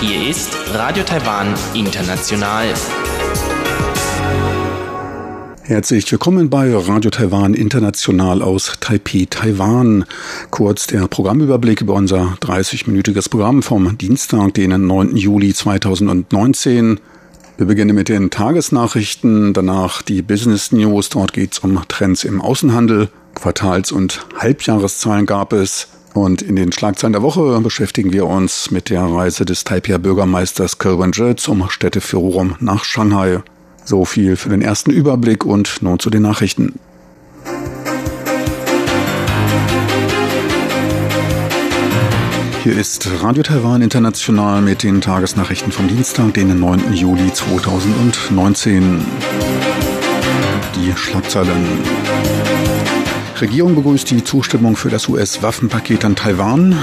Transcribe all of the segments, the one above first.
Hier ist Radio Taiwan International. Herzlich willkommen bei Radio Taiwan International aus Taipei, Taiwan. Kurz der Programmüberblick über unser 30-minütiges Programm vom Dienstag, den 9. Juli 2019. Wir beginnen mit den Tagesnachrichten, danach die Business News. Dort geht es um Trends im Außenhandel. Quartals- und Halbjahreszahlen gab es. Und in den Schlagzeilen der Woche beschäftigen wir uns mit der Reise des Taipei Bürgermeisters Kelvin Zhe zum Städteforum nach Shanghai. So viel für den ersten Überblick und nun zu den Nachrichten. Hier ist Radio Taiwan International mit den Tagesnachrichten vom Dienstag, den 9. Juli 2019. Die Schlagzeilen. Regierung begrüßt die Zustimmung für das US-Waffenpaket an Taiwan.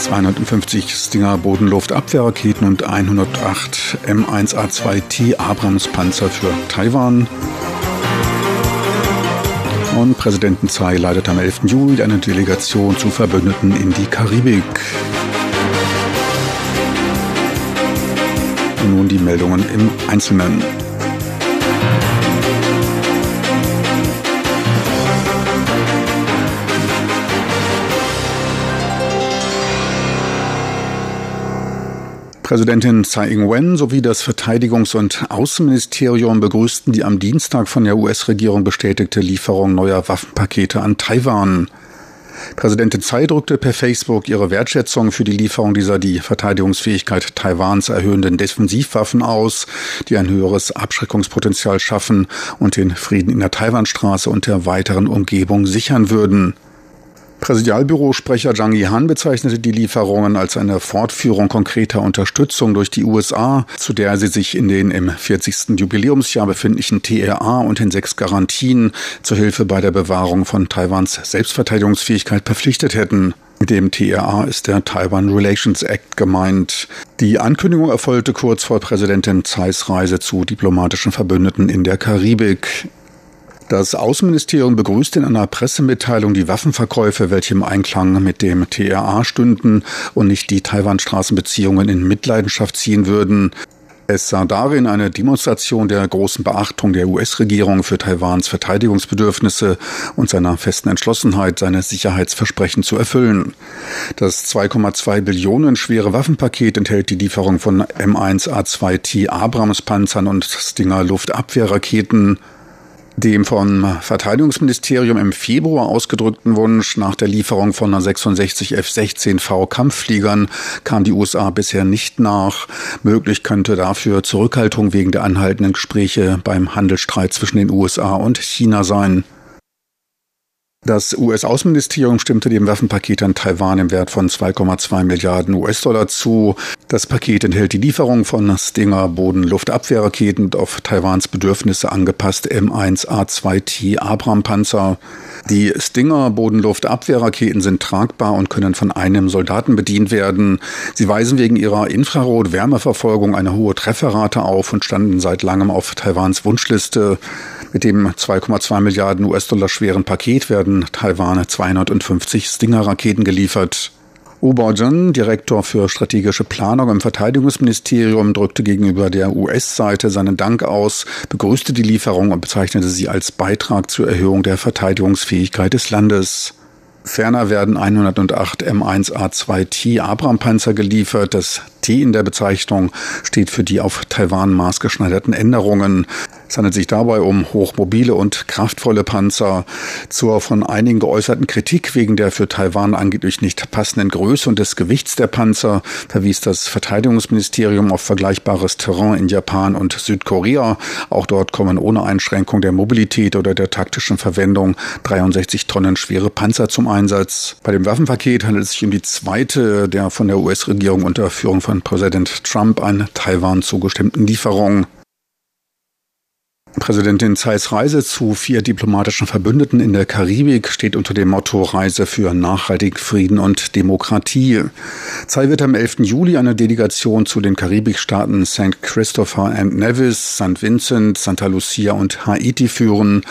250 Stinger Bodenluftabwehrraketen und 108 M1A2T Abrams Panzer für Taiwan. Und Präsidenten Tsai leitet am 11. Juli eine Delegation zu Verbündeten in die Karibik. Und nun die Meldungen im Einzelnen. Präsidentin Tsai Ing-wen sowie das Verteidigungs- und Außenministerium begrüßten die am Dienstag von der US-Regierung bestätigte Lieferung neuer Waffenpakete an Taiwan. Präsidentin Tsai drückte per Facebook ihre Wertschätzung für die Lieferung dieser die Verteidigungsfähigkeit Taiwans erhöhenden Defensivwaffen aus, die ein höheres Abschreckungspotenzial schaffen und den Frieden in der Taiwanstraße und der weiteren Umgebung sichern würden. Präsidialbürosprecher Zhang Yihan bezeichnete die Lieferungen als eine Fortführung konkreter Unterstützung durch die USA, zu der sie sich in den im 40. Jubiläumsjahr befindlichen TRA und den sechs Garantien zur Hilfe bei der Bewahrung von Taiwans Selbstverteidigungsfähigkeit verpflichtet hätten. Mit dem TRA ist der Taiwan Relations Act gemeint. Die Ankündigung erfolgte kurz vor Präsidentin Tsais Reise zu diplomatischen Verbündeten in der Karibik. Das Außenministerium begrüßt in einer Pressemitteilung die Waffenverkäufe, welche im Einklang mit dem TRA stünden und nicht die Taiwan-Straßenbeziehungen in Mitleidenschaft ziehen würden. Es sah darin eine Demonstration der großen Beachtung der US-Regierung für Taiwans Verteidigungsbedürfnisse und seiner festen Entschlossenheit, seine Sicherheitsversprechen zu erfüllen. Das 2,2 Billionen schwere Waffenpaket enthält die Lieferung von M1A2T Abrams-Panzern und Stinger Luftabwehrraketen, dem vom Verteidigungsministerium im Februar ausgedrückten Wunsch nach der Lieferung von 66 F-16V Kampffliegern kam die USA bisher nicht nach. Möglich könnte dafür Zurückhaltung wegen der anhaltenden Gespräche beim Handelsstreit zwischen den USA und China sein. Das US-Außenministerium stimmte dem Waffenpaket an Taiwan im Wert von 2,2 Milliarden US-Dollar zu. Das Paket enthält die Lieferung von Stinger Boden-Luftabwehrraketen auf Taiwans Bedürfnisse angepasste M1A2T Abram-Panzer. Die Stinger Bodenluftabwehrraketen sind tragbar und können von einem Soldaten bedient werden. Sie weisen wegen ihrer Infrarot-Wärmeverfolgung eine hohe Trefferrate auf und standen seit langem auf Taiwans Wunschliste. Mit dem 2,2 Milliarden US-Dollar schweren Paket werden Taiwan 250 Stinger-Raketen geliefert. Obajan, Direktor für strategische Planung im Verteidigungsministerium, drückte gegenüber der US-Seite seinen Dank aus, begrüßte die Lieferung und bezeichnete sie als Beitrag zur Erhöhung der Verteidigungsfähigkeit des Landes. Ferner werden 108 M1A2T Abram-Panzer geliefert. Das T in der Bezeichnung steht für die auf Taiwan maßgeschneiderten Änderungen. Es handelt sich dabei um hochmobile und kraftvolle Panzer. Zur von einigen geäußerten Kritik wegen der für Taiwan angeblich nicht passenden Größe und des Gewichts der Panzer verwies das Verteidigungsministerium auf vergleichbares Terrain in Japan und Südkorea. Auch dort kommen ohne Einschränkung der Mobilität oder der taktischen Verwendung 63 Tonnen schwere Panzer zum Einsatz. Bei dem Waffenpaket handelt es sich um die zweite der von der US-Regierung unter Führung von Präsident Trump an Taiwan zugestimmten Lieferung. Präsidentin Zeis Reise zu vier diplomatischen Verbündeten in der Karibik steht unter dem Motto Reise für nachhaltig Frieden und Demokratie. Tsai wird am 11. Juli eine Delegation zu den Karibikstaaten St. Christopher and Nevis, St. Vincent, Santa Lucia und Haiti führen.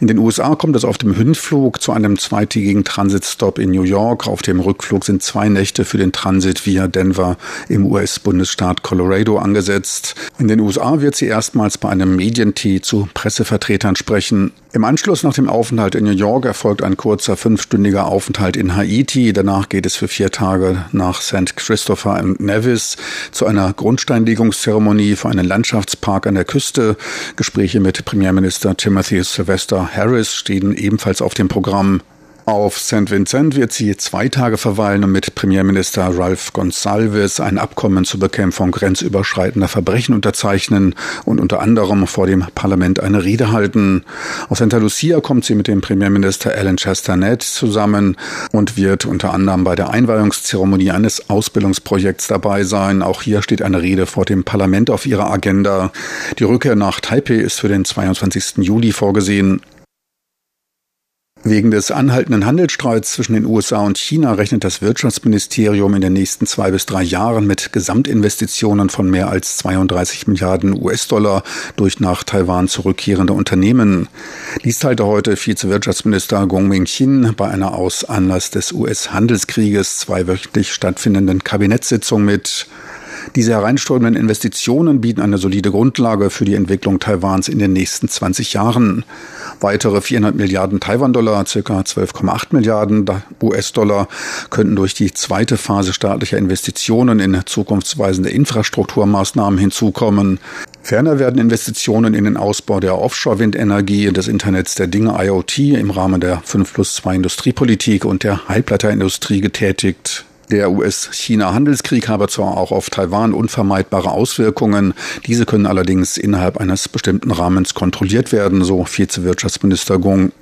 In den USA kommt es auf dem Hinflug zu einem zweitägigen Transitstop in New York. Auf dem Rückflug sind zwei Nächte für den Transit via Denver im US-Bundesstaat Colorado angesetzt. In den USA wird sie erstmals bei einem Medientee zu Pressevertretern sprechen. Im Anschluss nach dem Aufenthalt in New York erfolgt ein kurzer fünfstündiger Aufenthalt in Haiti. Danach geht es für vier Tage nach St. Christopher and Nevis zu einer Grundsteinlegungszeremonie für einen Landschaftspark an der Küste. Gespräche mit Premierminister Timothy Sylvester Harris stehen ebenfalls auf dem Programm. Auf St. Vincent wird sie zwei Tage verweilen und mit Premierminister Ralph Gonsalves ein Abkommen zur Bekämpfung grenzüberschreitender Verbrechen unterzeichnen und unter anderem vor dem Parlament eine Rede halten. Auf Santa Lucia kommt sie mit dem Premierminister Alan Chastanet zusammen und wird unter anderem bei der Einweihungszeremonie eines Ausbildungsprojekts dabei sein. Auch hier steht eine Rede vor dem Parlament auf ihrer Agenda. Die Rückkehr nach Taipei ist für den 22. Juli vorgesehen. Wegen des anhaltenden Handelsstreits zwischen den USA und China rechnet das Wirtschaftsministerium in den nächsten zwei bis drei Jahren mit Gesamtinvestitionen von mehr als 32 Milliarden US-Dollar durch nach Taiwan zurückkehrende Unternehmen. Dies teilte heute Vizewirtschaftsminister Gong Ming-Chin bei einer aus Anlass des US-Handelskrieges zweiwöchentlich stattfindenden Kabinettssitzung mit. Diese hereinströmenden Investitionen bieten eine solide Grundlage für die Entwicklung Taiwans in den nächsten 20 Jahren. Weitere 400 Milliarden Taiwan-Dollar, circa 12,8 Milliarden US-Dollar, könnten durch die zweite Phase staatlicher Investitionen in zukunftsweisende Infrastrukturmaßnahmen hinzukommen. Ferner werden Investitionen in den Ausbau der Offshore-Windenergie, des Internets der Dinge IoT im Rahmen der 5 plus 2 Industriepolitik und der Halbleiterindustrie getätigt. Der US-China-Handelskrieg habe zwar auch auf Taiwan unvermeidbare Auswirkungen, diese können allerdings innerhalb eines bestimmten Rahmens kontrolliert werden, so Vizewirtschaftsminister Gong.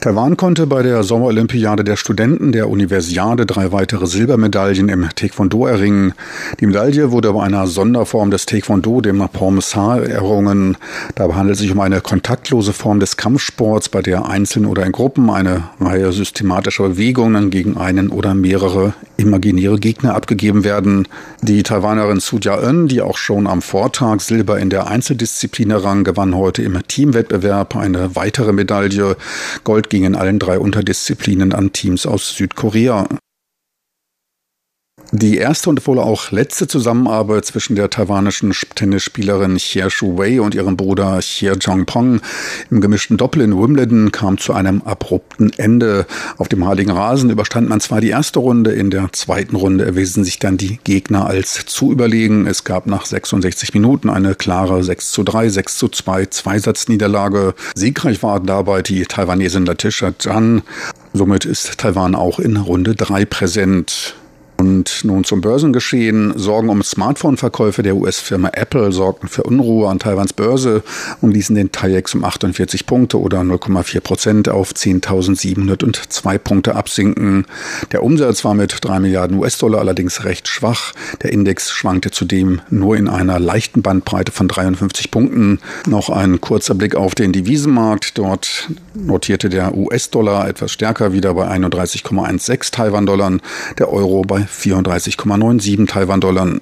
Taiwan konnte bei der Sommerolympiade der Studenten der Universiade drei weitere Silbermedaillen im Taekwondo erringen. Die Medaille wurde bei einer Sonderform des Taekwondo, dem Pormesar, errungen. Dabei handelt es sich um eine kontaktlose Form des Kampfsports, bei der einzeln oder in Gruppen eine Reihe systematischer Bewegungen gegen einen oder mehrere imaginäre Gegner abgegeben werden. Die Taiwanerin Su Jia-eun, die auch schon am Vortag Silber in der Einzeldisziplin errang, gewann heute im Teamwettbewerb eine weitere Medaille. Gold Gold ging in allen drei Unterdisziplinen an Teams aus Südkorea. Die erste und wohl auch letzte Zusammenarbeit zwischen der taiwanischen Tennisspielerin Xie Shu-wei und ihrem Bruder Xie Zhongpong im gemischten Doppel in Wimbledon kam zu einem abrupten Ende. Auf dem Heiligen Rasen überstand man zwar die erste Runde, in der zweiten Runde erwiesen sich dann die Gegner als zu überlegen. Es gab nach 66 Minuten eine klare 6 zu 3, 6 zu 2 Zweisatzniederlage. Siegreich war dabei die Taiwanesin Latisha Zhan. Somit ist Taiwan auch in Runde 3 präsent. Und nun zum Börsengeschehen. Sorgen um Smartphone-Verkäufe der US-Firma Apple sorgten für Unruhe an Taiwans Börse und ließen den TAIEX um 48 Punkte oder 0,4 Prozent auf 10.702 Punkte absinken. Der Umsatz war mit 3 Milliarden US-Dollar allerdings recht schwach. Der Index schwankte zudem nur in einer leichten Bandbreite von 53 Punkten. Noch ein kurzer Blick auf den Devisenmarkt. Dort notierte der US-Dollar etwas stärker wieder bei 31,16 Taiwan-Dollar, der Euro bei 34,97 Taiwan-Dollar.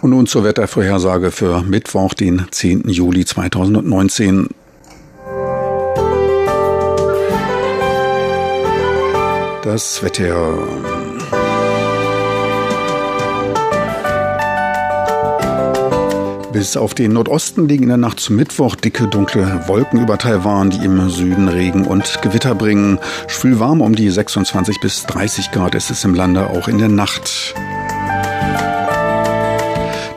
Und nun zur Wettervorhersage für Mittwoch, den 10. Juli 2019. Das Wetter. Bis auf den Nordosten liegen in der Nacht zum Mittwoch dicke, dunkle Wolken über Taiwan, die im Süden Regen und Gewitter bringen. Schwül warm um die 26 bis 30 Grad ist es im Lande auch in der Nacht.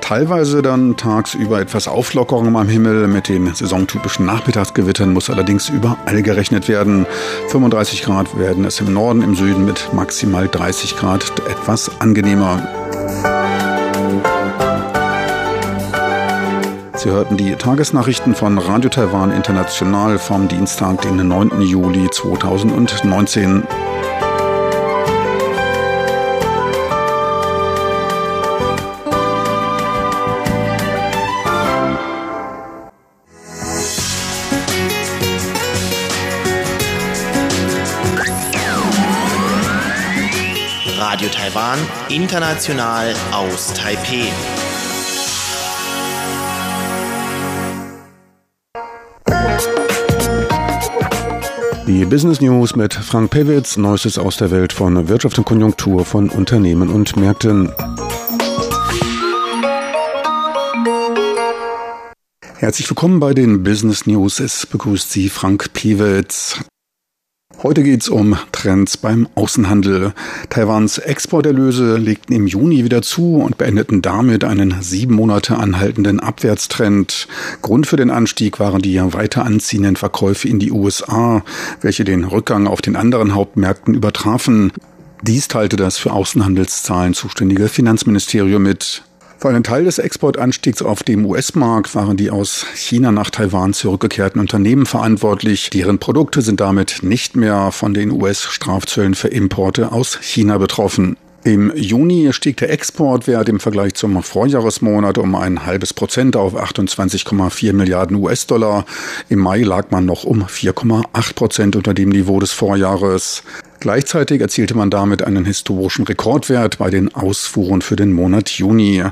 Teilweise dann tagsüber etwas Auflockerung am Himmel mit den saisontypischen Nachmittagsgewittern muss allerdings überall gerechnet werden. 35 Grad werden es im Norden, im Süden mit maximal 30 Grad etwas angenehmer. Sie hörten die Tagesnachrichten von Radio Taiwan International vom Dienstag, den 9. Juli 2019. Radio Taiwan, international aus Taipei. Die Business News mit Frank Pewitz, Neuestes aus der Welt von Wirtschaft und Konjunktur von Unternehmen und Märkten. Herzlich willkommen bei den Business News. Es begrüßt Sie Frank Pewitz. Heute geht's um Trends beim Außenhandel. Taiwans Exporterlöse legten im Juni wieder zu und beendeten damit einen sieben Monate anhaltenden Abwärtstrend. Grund für den Anstieg waren die weiter anziehenden Verkäufe in die USA, welche den Rückgang auf den anderen Hauptmärkten übertrafen. Dies teilte das für Außenhandelszahlen zuständige Finanzministerium mit. Für einen Teil des Exportanstiegs auf dem US-Markt waren die aus China nach Taiwan zurückgekehrten Unternehmen verantwortlich. Deren Produkte sind damit nicht mehr von den US-Strafzöllen für Importe aus China betroffen. Im Juni stieg der Exportwert im Vergleich zum Vorjahresmonat um ein halbes Prozent auf 28,4 Milliarden US-Dollar. Im Mai lag man noch um 4,8 Prozent unter dem Niveau des Vorjahres. Gleichzeitig erzielte man damit einen historischen Rekordwert bei den Ausfuhren für den Monat Juni.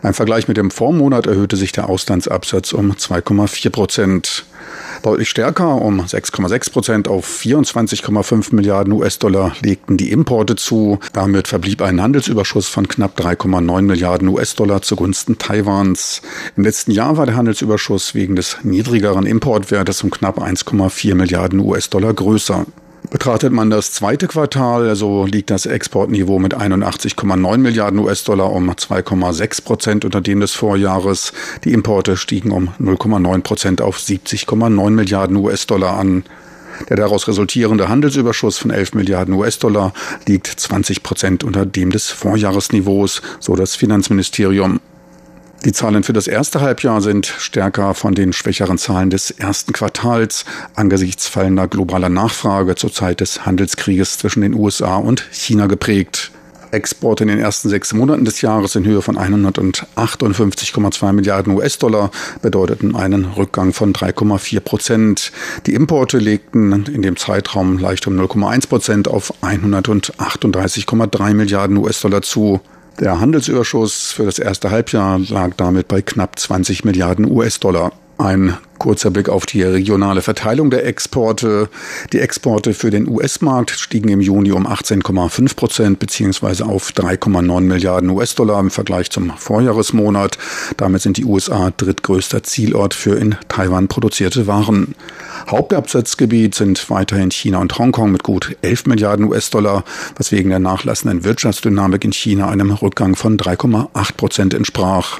Beim Vergleich mit dem Vormonat erhöhte sich der Auslandsabsatz um 2,4 Prozent. Deutlich stärker, um 6,6 Prozent auf 24,5 Milliarden US-Dollar legten die Importe zu. Damit verblieb ein Handelsüberschuss von knapp 3,9 Milliarden US-Dollar zugunsten Taiwans. Im letzten Jahr war der Handelsüberschuss wegen des niedrigeren Importwertes um knapp 1,4 Milliarden US-Dollar größer. Betrachtet man das zweite Quartal, so liegt das Exportniveau mit 81,9 Milliarden US-Dollar um 2,6 Prozent unter dem des Vorjahres. Die Importe stiegen um 0,9 Prozent auf 70,9 Milliarden US-Dollar an. Der daraus resultierende Handelsüberschuss von 11 Milliarden US-Dollar liegt 20 Prozent unter dem des Vorjahresniveaus, so das Finanzministerium. Die Zahlen für das erste Halbjahr sind stärker von den schwächeren Zahlen des ersten Quartals angesichts fallender globaler Nachfrage zur Zeit des Handelskrieges zwischen den USA und China geprägt. Exporte in den ersten sechs Monaten des Jahres in Höhe von 158,2 Milliarden US-Dollar bedeuteten einen Rückgang von 3,4 Prozent. Die Importe legten in dem Zeitraum leicht um 0,1 Prozent auf 138,3 Milliarden US-Dollar zu. Der Handelsüberschuss für das erste Halbjahr lag damit bei knapp 20 Milliarden US-Dollar. Ein kurzer Blick auf die regionale Verteilung der Exporte. Die Exporte für den US-Markt stiegen im Juni um 18,5 Prozent beziehungsweise auf 3,9 Milliarden US-Dollar im Vergleich zum Vorjahresmonat. Damit sind die USA drittgrößter Zielort für in Taiwan produzierte Waren. Hauptabsatzgebiet sind weiterhin China und Hongkong mit gut 11 Milliarden US-Dollar, was wegen der nachlassenden Wirtschaftsdynamik in China einem Rückgang von 3,8 Prozent entsprach.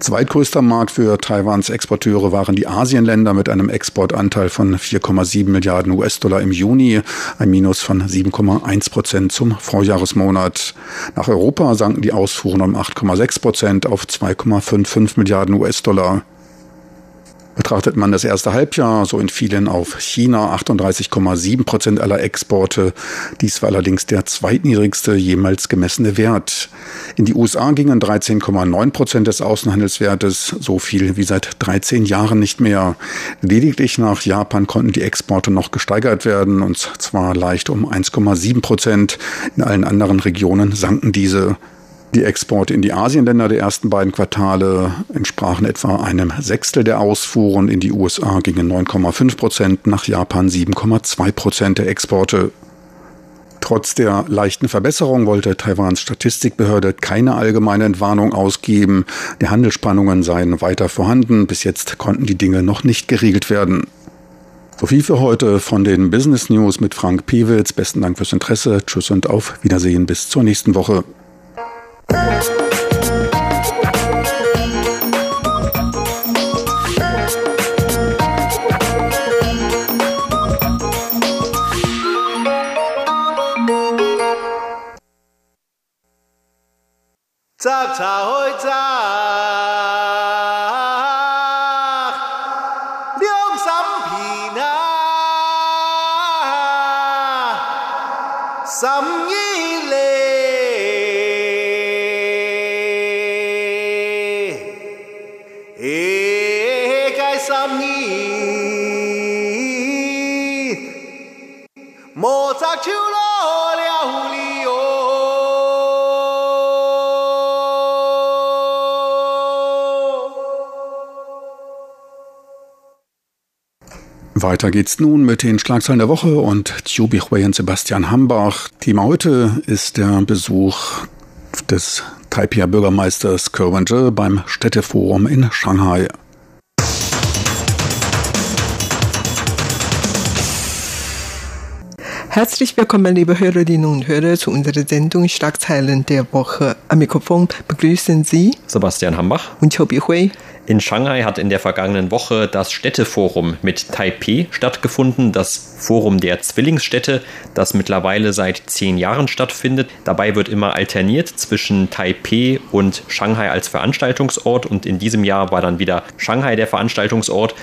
Zweitgrößter Markt für Taiwans Exporteure waren die Asienländer mit einem Exportanteil von 4,7 Milliarden US-Dollar im Juni, ein Minus von 7,1 Prozent zum Vorjahresmonat. Nach Europa sanken die Ausfuhren um 8,6 Prozent auf 2,55 Milliarden US-Dollar. Betrachtet man das erste Halbjahr, so entfielen auf China 38,7 Prozent aller Exporte. Dies war allerdings der zweitniedrigste jemals gemessene Wert. In die USA gingen 13,9 Prozent des Außenhandelswertes, so viel wie seit 13 Jahren nicht mehr. Lediglich nach Japan konnten die Exporte noch gesteigert werden, und zwar leicht um 1,7 Prozent. In allen anderen Regionen sanken diese. Die Exporte in die Asienländer der ersten beiden Quartale entsprachen etwa einem Sechstel der Ausfuhren. In die USA gingen 9,5 Prozent, nach Japan 7,2 Prozent der Exporte. Trotz der leichten Verbesserung wollte Taiwans Statistikbehörde keine allgemeine Entwarnung ausgeben. Die Handelsspannungen seien weiter vorhanden. Bis jetzt konnten die Dinge noch nicht geregelt werden. So viel für heute von den Business News mit Frank Pewitz. Besten Dank fürs Interesse. Tschüss und auf Wiedersehen bis zur nächsten Woche. Chao. Weiter geht's nun mit den Schlagzeilen der Woche und Tjubi Hui und Sebastian Hambach. Thema heute ist der Besuch des Taipei Bürgermeisters Kerwin beim Städteforum in Shanghai. Herzlich willkommen, liebe Hörerinnen und Hörer, zu unserer Sendung Schlagzeilen der Woche. Am Mikrofon begrüßen Sie Sebastian Hambach und Chobi Hui. In Shanghai hat in der vergangenen Woche das Städteforum mit Taipei stattgefunden, das Forum der Zwillingsstädte, das mittlerweile seit zehn Jahren stattfindet. Dabei wird immer alterniert zwischen Taipei und Shanghai als Veranstaltungsort und in diesem Jahr war dann wieder Shanghai der Veranstaltungsort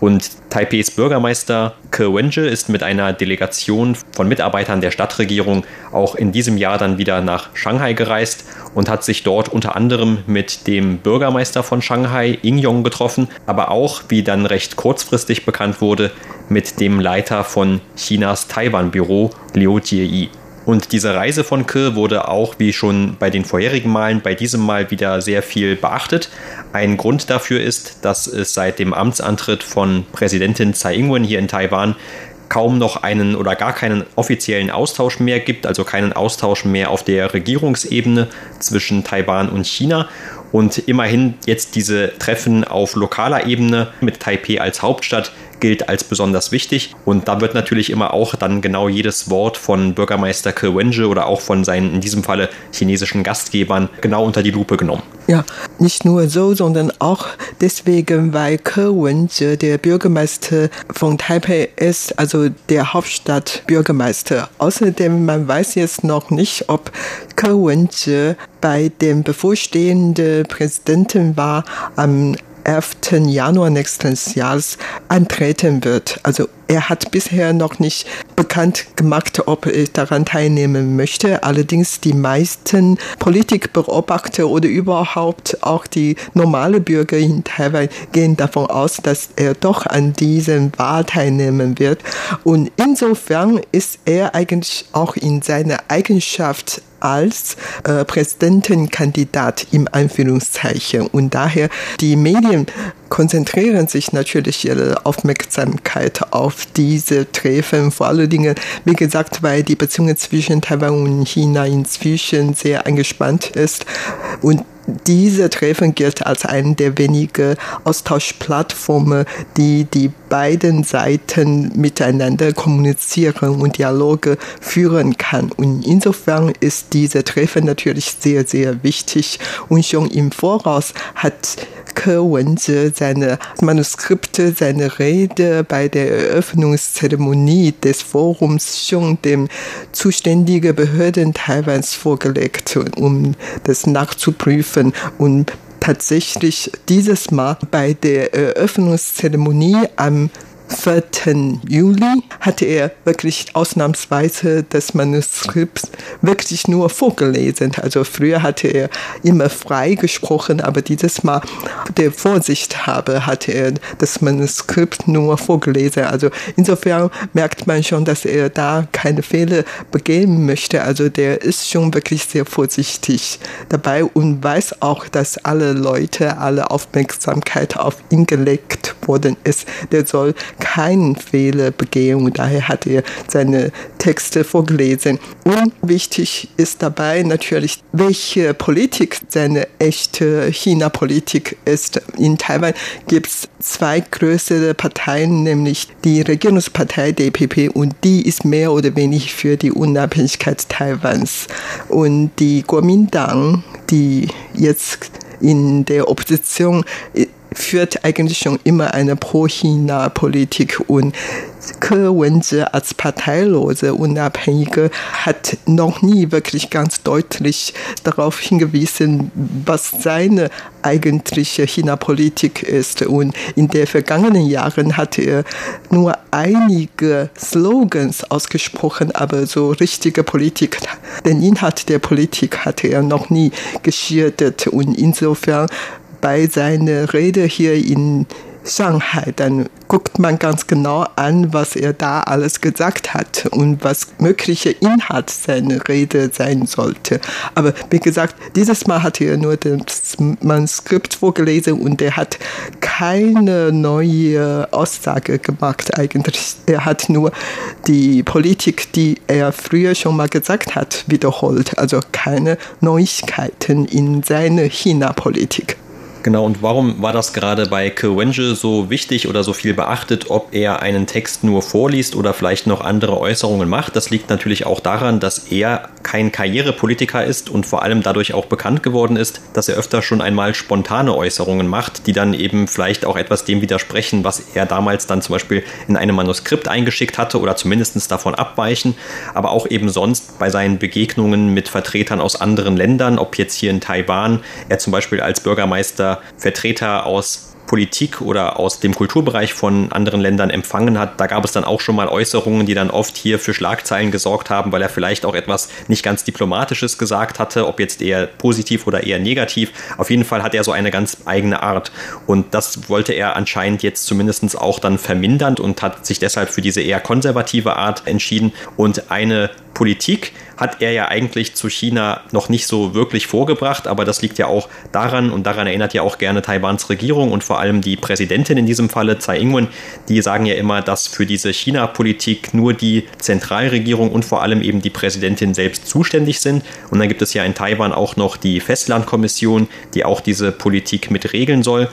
und Taipeis Bürgermeister Ke Wenje ist mit einer Delegation von Mitarbeitern der Stadtregierung auch in diesem Jahr dann wieder nach Shanghai gereist und hat sich dort unter anderem mit dem Bürgermeister von Shanghai, Ying-Yong, getroffen, aber auch, wie dann recht kurzfristig bekannt wurde, mit dem Leiter von Chinas Taiwan-Büro, Liu Jie. Und diese Reise von Ke wurde auch, wie schon bei den vorherigen Malen, bei diesem Mal wieder sehr viel beachtet. Ein Grund dafür ist, dass es seit dem Amtsantritt von Präsidentin Tsai Ing-wen hier in Taiwan kaum noch einen oder gar keinen offiziellen Austausch mehr gibt, also keinen Austausch mehr auf der Regierungsebene zwischen Taiwan und China. Und immerhin jetzt diese Treffen auf lokaler Ebene mit Taipei als Hauptstadt gilt als besonders wichtig. Und da wird natürlich immer auch dann genau jedes Wort von Bürgermeister Ke Wenje oder auch von seinen in diesem Falle chinesischen Gastgebern genau unter die Lupe genommen. Ja, nicht nur so, sondern auch deswegen, weil Ke Wenje der Bürgermeister von Taipei ist, also der Hauptstadtbürgermeister. Außerdem, man weiß jetzt noch nicht, ob Ke Wenje bei dem bevorstehenden Präsidenten war am 11. Januar nächsten Jahres antreten wird. Also er hat bisher noch nicht bekannt gemacht, ob er daran teilnehmen möchte. Allerdings die meisten Politikbeobachter oder überhaupt auch die normale Bürger in Taiwan gehen davon aus, dass er doch an diesem Wahl teilnehmen wird. Und insofern ist er eigentlich auch in seiner Eigenschaft als äh, Präsidentenkandidat im Anführungszeichen. Und daher die Medien konzentrieren sich natürlich ihre Aufmerksamkeit auf diese Treffen. Vor allen Dingen, wie gesagt, weil die Beziehungen zwischen Taiwan und China inzwischen sehr angespannt ist und diese Treffen gilt als eine der wenigen Austauschplattformen, die die beiden Seiten miteinander kommunizieren und Dialoge führen kann. Und insofern ist diese Treffen natürlich sehr, sehr wichtig. Und schon im Voraus hat Ke Wenje seine Manuskripte, seine Rede bei der Eröffnungszeremonie des Forums schon dem zuständigen Behörden Taiwans vorgelegt, um das nachzuprüfen. Und tatsächlich dieses Mal bei der Eröffnungszeremonie am 4. Juli hatte er wirklich ausnahmsweise das Manuskript wirklich nur vorgelesen. Also früher hatte er immer frei gesprochen, aber dieses Mal der Vorsicht habe, hatte er das Manuskript nur vorgelesen. Also insofern merkt man schon, dass er da keine Fehler begehen möchte. Also der ist schon wirklich sehr vorsichtig dabei und weiß auch, dass alle Leute, alle Aufmerksamkeit auf ihn gelegt worden ist. Der soll keinen Fehler begehen daher hat er seine Texte vorgelesen. Und wichtig ist dabei natürlich, welche Politik seine echte China-Politik ist. In Taiwan gibt es zwei größere Parteien, nämlich die Regierungspartei DPP und die ist mehr oder weniger für die Unabhängigkeit Taiwans. Und die Kuomintang, die jetzt in der Opposition führt eigentlich schon immer eine Pro-China-Politik und Ke Wenje als parteilose Unabhängige hat noch nie wirklich ganz deutlich darauf hingewiesen, was seine eigentliche China-Politik ist. Und in den vergangenen Jahren hat er nur einige Slogans ausgesprochen, aber so richtige Politik, den Inhalt der Politik hatte er noch nie geschildert. Und insofern bei seiner Rede hier in Shanghai, dann guckt man ganz genau an, was er da alles gesagt hat und was mögliche Inhalt seiner Rede sein sollte. Aber wie gesagt, dieses Mal hat er nur das Manuskript vorgelesen und er hat keine neue Aussage gemacht eigentlich. Er hat nur die Politik, die er früher schon mal gesagt hat, wiederholt. Also keine Neuigkeiten in seiner China-Politik. Genau, und warum war das gerade bei Kewenge so wichtig oder so viel beachtet, ob er einen Text nur vorliest oder vielleicht noch andere Äußerungen macht? Das liegt natürlich auch daran, dass er kein Karrierepolitiker ist und vor allem dadurch auch bekannt geworden ist, dass er öfter schon einmal spontane Äußerungen macht, die dann eben vielleicht auch etwas dem widersprechen, was er damals dann zum Beispiel in einem Manuskript eingeschickt hatte oder zumindest davon abweichen, aber auch eben sonst bei seinen Begegnungen mit Vertretern aus anderen Ländern, ob jetzt hier in Taiwan, er zum Beispiel als Bürgermeister Vertreter aus Politik oder aus dem Kulturbereich von anderen Ländern empfangen hat. Da gab es dann auch schon mal Äußerungen, die dann oft hier für Schlagzeilen gesorgt haben, weil er vielleicht auch etwas nicht ganz Diplomatisches gesagt hatte, ob jetzt eher positiv oder eher negativ. Auf jeden Fall hat er so eine ganz eigene Art. Und das wollte er anscheinend jetzt zumindest auch dann vermindern und hat sich deshalb für diese eher konservative Art entschieden. Und eine Politik hat er ja eigentlich zu China noch nicht so wirklich vorgebracht, aber das liegt ja auch daran und daran erinnert ja auch gerne Taiwans Regierung und vor allem die Präsidentin in diesem Falle, Tsai Ing-wen, die sagen ja immer, dass für diese China-Politik nur die Zentralregierung und vor allem eben die Präsidentin selbst zuständig sind. Und dann gibt es ja in Taiwan auch noch die Festlandkommission, die auch diese Politik mit regeln soll.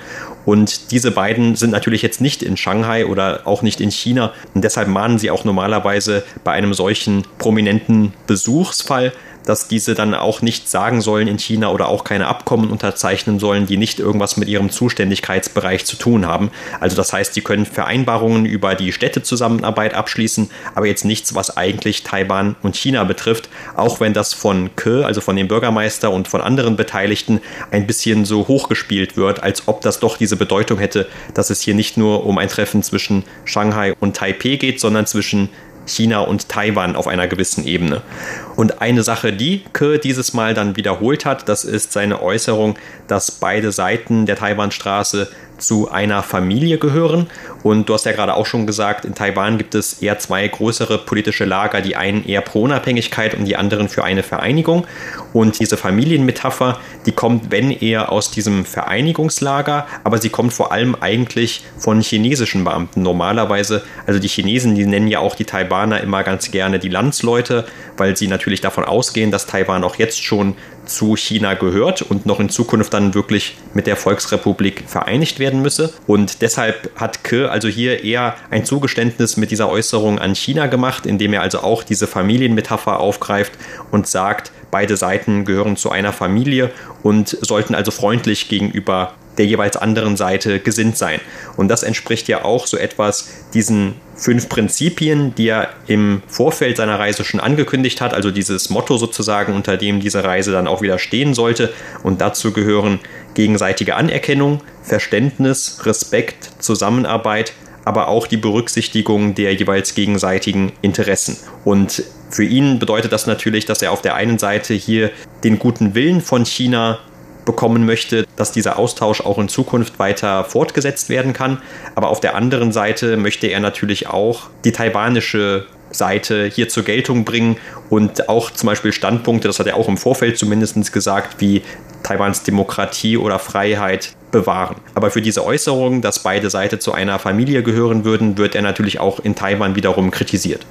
Und diese beiden sind natürlich jetzt nicht in Shanghai oder auch nicht in China. Und deshalb mahnen sie auch normalerweise bei einem solchen prominenten Besuchsfall dass diese dann auch nicht sagen sollen in China oder auch keine Abkommen unterzeichnen sollen, die nicht irgendwas mit ihrem Zuständigkeitsbereich zu tun haben. Also das heißt, sie können Vereinbarungen über die Städtezusammenarbeit abschließen, aber jetzt nichts, was eigentlich Taiwan und China betrifft, auch wenn das von Ke, also von dem Bürgermeister und von anderen Beteiligten ein bisschen so hochgespielt wird, als ob das doch diese Bedeutung hätte, dass es hier nicht nur um ein Treffen zwischen Shanghai und Taipei geht, sondern zwischen China und Taiwan auf einer gewissen Ebene. Und eine Sache, die Ke dieses Mal dann wiederholt hat, das ist seine Äußerung, dass beide Seiten der Taiwanstraße zu einer Familie gehören. Und du hast ja gerade auch schon gesagt, in Taiwan gibt es eher zwei größere politische Lager, die einen eher pro Unabhängigkeit und die anderen für eine Vereinigung. Und diese Familienmetapher, die kommt, wenn eher aus diesem Vereinigungslager, aber sie kommt vor allem eigentlich von chinesischen Beamten normalerweise. Also die Chinesen, die nennen ja auch die Taiwaner immer ganz gerne die Landsleute, weil sie natürlich davon ausgehen, dass Taiwan auch jetzt schon zu China gehört und noch in Zukunft dann wirklich mit der Volksrepublik vereinigt werden müsse. Und deshalb hat Ke also hier eher ein Zugeständnis mit dieser Äußerung an China gemacht, indem er also auch diese Familienmetapher aufgreift und sagt, beide Seiten gehören zu einer Familie und sollten also freundlich gegenüber der jeweils anderen Seite gesinnt sein. Und das entspricht ja auch so etwas diesen fünf Prinzipien, die er im Vorfeld seiner Reise schon angekündigt hat, also dieses Motto sozusagen, unter dem diese Reise dann auch wieder stehen sollte. Und dazu gehören gegenseitige Anerkennung, Verständnis, Respekt, Zusammenarbeit, aber auch die Berücksichtigung der jeweils gegenseitigen Interessen. Und für ihn bedeutet das natürlich, dass er auf der einen Seite hier den guten Willen von China bekommen möchte, dass dieser Austausch auch in Zukunft weiter fortgesetzt werden kann. Aber auf der anderen Seite möchte er natürlich auch die taiwanische Seite hier zur Geltung bringen und auch zum Beispiel Standpunkte, das hat er auch im Vorfeld zumindest gesagt, wie Taiwans Demokratie oder Freiheit bewahren. Aber für diese Äußerung, dass beide Seiten zu einer Familie gehören würden, wird er natürlich auch in Taiwan wiederum kritisiert.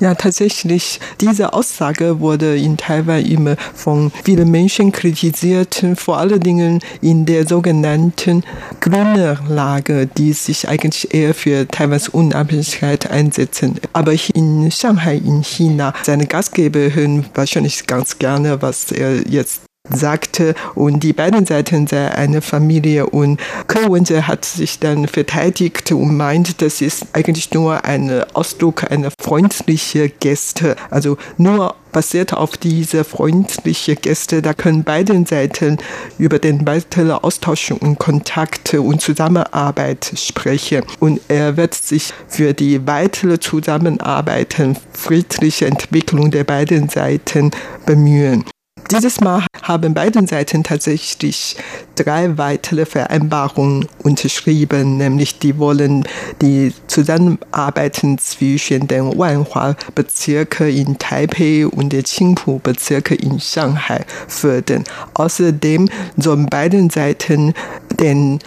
Ja, tatsächlich, diese Aussage wurde in Taiwan immer von vielen Menschen kritisiert, vor allen Dingen in der sogenannten grünen Lage, die sich eigentlich eher für Taiwans Unabhängigkeit einsetzen. Aber in Shanghai, in China, seine Gastgeber hören wahrscheinlich ganz gerne, was er jetzt sagte und die beiden Seiten sei eine Familie und Kerwense hat sich dann verteidigt und meint, das ist eigentlich nur ein Ausdruck einer freundlichen Geste, also nur basiert auf diese freundliche Geste, da können beide Seiten über den weiteren Austausch und Kontakt und Zusammenarbeit sprechen. Und er wird sich für die weitere Zusammenarbeit, friedliche Entwicklung der beiden Seiten bemühen. Dieses Mal haben beide Seiten tatsächlich drei weitere Vereinbarungen unterschrieben, nämlich die wollen die Zusammenarbeiten zwischen den Wanhua-Bezirke in Taipei und den Qingpu-Bezirke in Shanghai fördern. Außerdem sollen beide Seiten den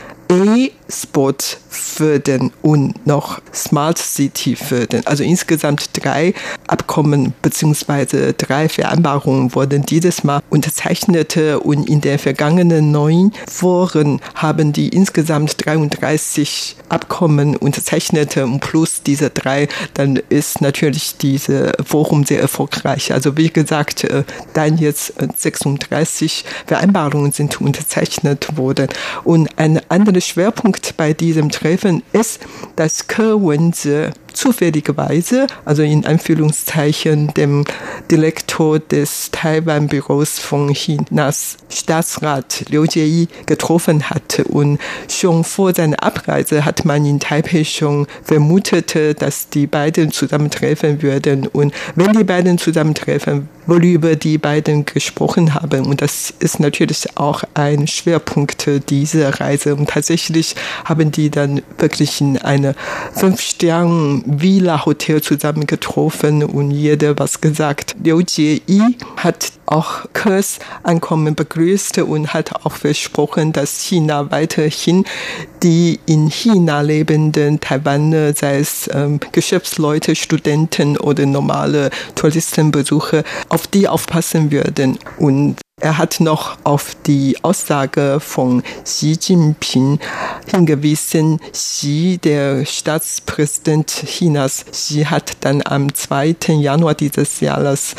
E-Sport fördern und noch Smart City fördern. Also insgesamt drei Abkommen bzw. drei Vereinbarungen wurden dieses Mal unterzeichnet und in den vergangenen neun Wochen haben die insgesamt 33 Abkommen unterzeichnet und plus diese drei, dann ist natürlich diese Forum sehr erfolgreich. Also wie gesagt, äh, dann jetzt 36 Vereinbarungen sind unterzeichnet worden und ein anderer Schwerpunkt bei diesem Treffen ist, dass Ke Wenze zufälligerweise, also in Anführungszeichen, dem Direktor des Taiwan-Büros von Chinas Staatsrat Liu Jieyi getroffen hat. Und schon vor seiner Abreise hat man in Taipei schon vermutet, dass die beiden zusammentreffen würden. Und wenn die beiden zusammentreffen, worüber die beiden gesprochen haben. Und das ist natürlich auch ein Schwerpunkt dieser Reise. Und tatsächlich haben die dann wirklich in einer Fünf-Sterne-Villa-Hotel zusammen getroffen und jeder was gesagt. Liu Jieyi hat auch Kurs Ankommen begrüßt und hat auch versprochen, dass China weiterhin die in China lebenden Taiwaner, sei es ähm, Geschäftsleute, Studenten oder normale Touristenbesucher, auf die aufpassen würden. Und er hat noch auf die Aussage von Xi Jinping hingewiesen. Xi, der Staatspräsident Chinas, Xi hat dann am 2. Januar dieses Jahres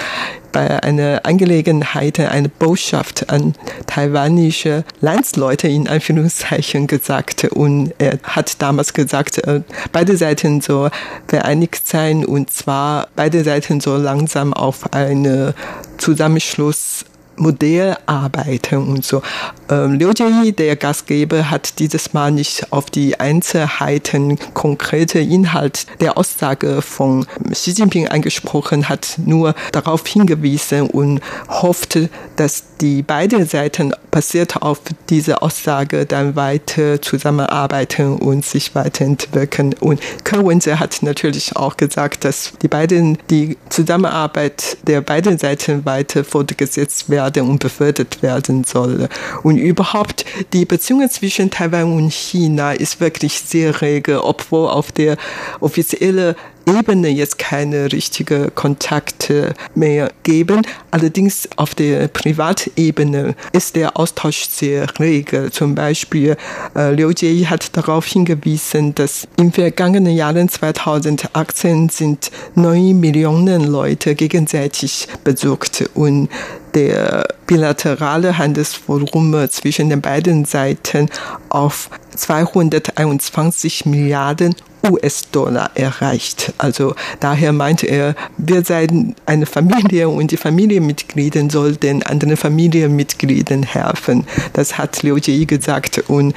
bei einer Angelegenheit eine Botschaft an taiwanische Landsleute in Anführungszeichen gesagt. Und er hat damals gesagt, äh, beide Seiten so vereinigt sein. Und zwar beide Seiten so langsam auf eine Zusammenschluss Modell arbeiten und so. Ähm, Liu Jieyi, der Gastgeber, hat dieses Mal nicht auf die Einzelheiten, konkrete Inhalt der Aussage von Xi Jinping angesprochen, hat nur darauf hingewiesen und hoffte, dass die beiden Seiten basiert auf dieser Aussage dann weiter zusammenarbeiten und sich weiterentwickeln. Und Ke Wenze hat natürlich auch gesagt, dass die beiden, die Zusammenarbeit der beiden Seiten weiter fortgesetzt werden und befördert werden soll. Und überhaupt die Beziehungen zwischen Taiwan und China ist wirklich sehr rege, obwohl auf der offiziellen Ebene jetzt keine richtige Kontakte mehr geben. Allerdings auf der Privatebene ist der Austausch sehr rege. Zum Beispiel äh, Liu Jieyi hat darauf hingewiesen, dass im vergangenen Jahren 2018 sind neun Millionen Leute gegenseitig besucht und der bilaterale Handelsvolumen zwischen den beiden Seiten auf 221 Milliarden US-Dollar erreicht. Also daher meinte er, wir seien eine Familie und die Familienmitglieder sollten anderen Familienmitgliedern helfen. Das hat Liu Jieyi gesagt und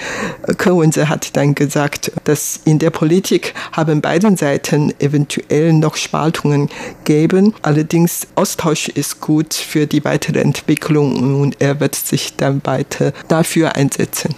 Ke hat dann gesagt, dass in der Politik haben beiden Seiten eventuell noch Spaltungen geben. Allerdings Austausch ist gut für die weitere Entwicklung und er wird sich dann weiter dafür einsetzen.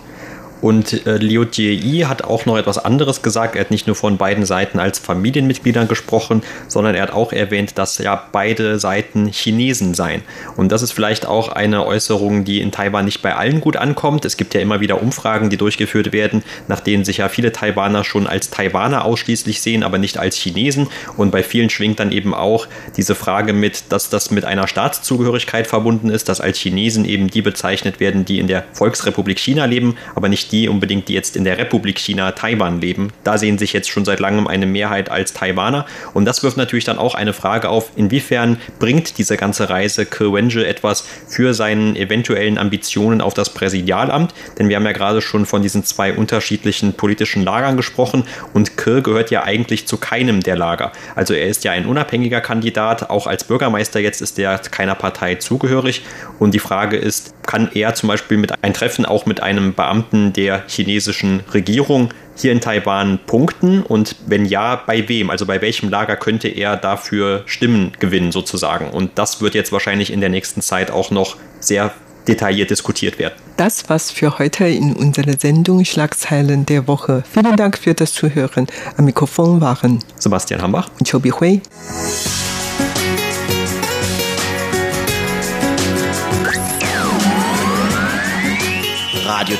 Und äh, Liu Jieyi hat auch noch etwas anderes gesagt. Er hat nicht nur von beiden Seiten als Familienmitgliedern gesprochen, sondern er hat auch erwähnt, dass ja beide Seiten Chinesen seien. Und das ist vielleicht auch eine Äußerung, die in Taiwan nicht bei allen gut ankommt. Es gibt ja immer wieder Umfragen, die durchgeführt werden, nach denen sich ja viele Taiwaner schon als Taiwaner ausschließlich sehen, aber nicht als Chinesen. Und bei vielen schwingt dann eben auch diese Frage mit, dass das mit einer Staatszugehörigkeit verbunden ist, dass als Chinesen eben die bezeichnet werden, die in der Volksrepublik China leben, aber nicht die unbedingt, die jetzt in der Republik China Taiwan leben. Da sehen sich jetzt schon seit langem eine Mehrheit als Taiwaner. Und das wirft natürlich dann auch eine Frage auf, inwiefern bringt diese ganze Reise Ke Wenje etwas für seinen eventuellen Ambitionen auf das Präsidialamt? Denn wir haben ja gerade schon von diesen zwei unterschiedlichen politischen Lagern gesprochen und Ke gehört ja eigentlich zu keinem der Lager. Also er ist ja ein unabhängiger Kandidat, auch als Bürgermeister jetzt ist er keiner Partei zugehörig. Und die Frage ist, kann er zum Beispiel mit ein Treffen auch mit einem Beamten der chinesischen Regierung hier in Taiwan punkten und wenn ja, bei wem? Also bei welchem Lager könnte er dafür Stimmen gewinnen sozusagen? Und das wird jetzt wahrscheinlich in der nächsten Zeit auch noch sehr detailliert diskutiert werden. Das war's für heute in unserer Sendung Schlagzeilen der Woche. Vielen Dank für das Zuhören. Am Mikrofon waren Sebastian Hambach und Chobi Hui. Radio